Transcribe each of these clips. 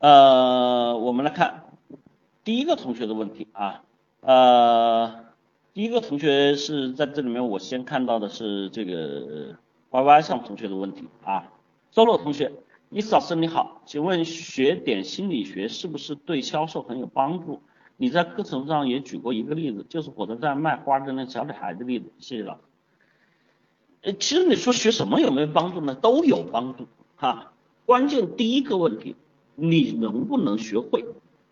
呃，我们来看第一个同学的问题啊，呃，第一个同学是在这里面，我先看到的是这个 Y Y 上同学的问题啊，，Solo 同学，伊斯老师你好，请问学点心理学是不是对销售很有帮助？你在课程上也举过一个例子，就是火车站卖花的那小女孩的例子，谢谢老师。呃，其实你说学什么有没有帮助呢？都有帮助哈，关键第一个问题。你能不能学会？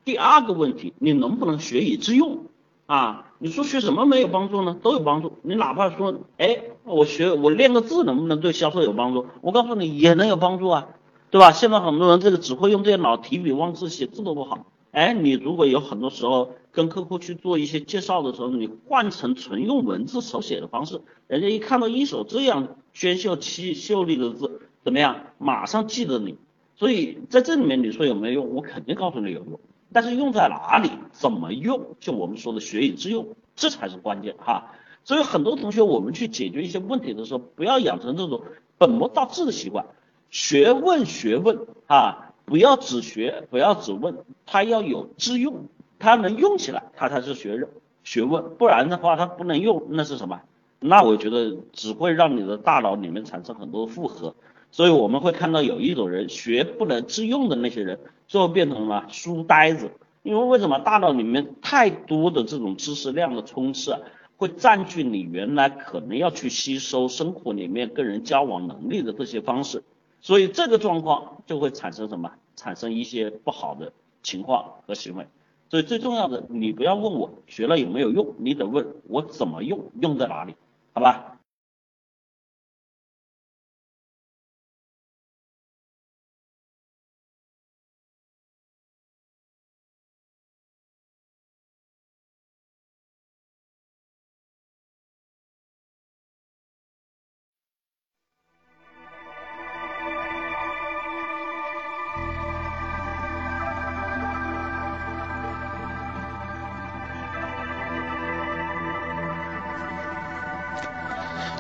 第二个问题，你能不能学以致用？啊，你说学什么没有帮助呢？都有帮助。你哪怕说，哎，我学我练个字能不能对销售有帮助？我告诉你也能有帮助啊，对吧？现在很多人这个只会用这些脑提笔忘字，写字都不好。哎，你如果有很多时候跟客户去做一些介绍的时候，你换成纯用文字手写的方式，人家一看到一手这样娟秀、气秀丽的字，怎么样？马上记得你。所以在这里面你说有没有用？我肯定告诉你有用，但是用在哪里，怎么用，就我们说的学以致用，这才是关键哈。所以很多同学，我们去解决一些问题的时候，不要养成这种本末倒置的习惯，学问学问啊，不要只学，不要只问，它要有致用，它能用起来，它才是学问学问，不然的话它不能用，那是什么？那我觉得只会让你的大脑里面产生很多负荷。所以我们会看到有一种人学不能自用的那些人，最后变成什么书呆子？因为为什么大脑里面太多的这种知识量的充斥，啊，会占据你原来可能要去吸收生活里面跟人交往能力的这些方式，所以这个状况就会产生什么？产生一些不好的情况和行为。所以最重要的，你不要问我学了有没有用，你得问我怎么用，用在哪里？好吧？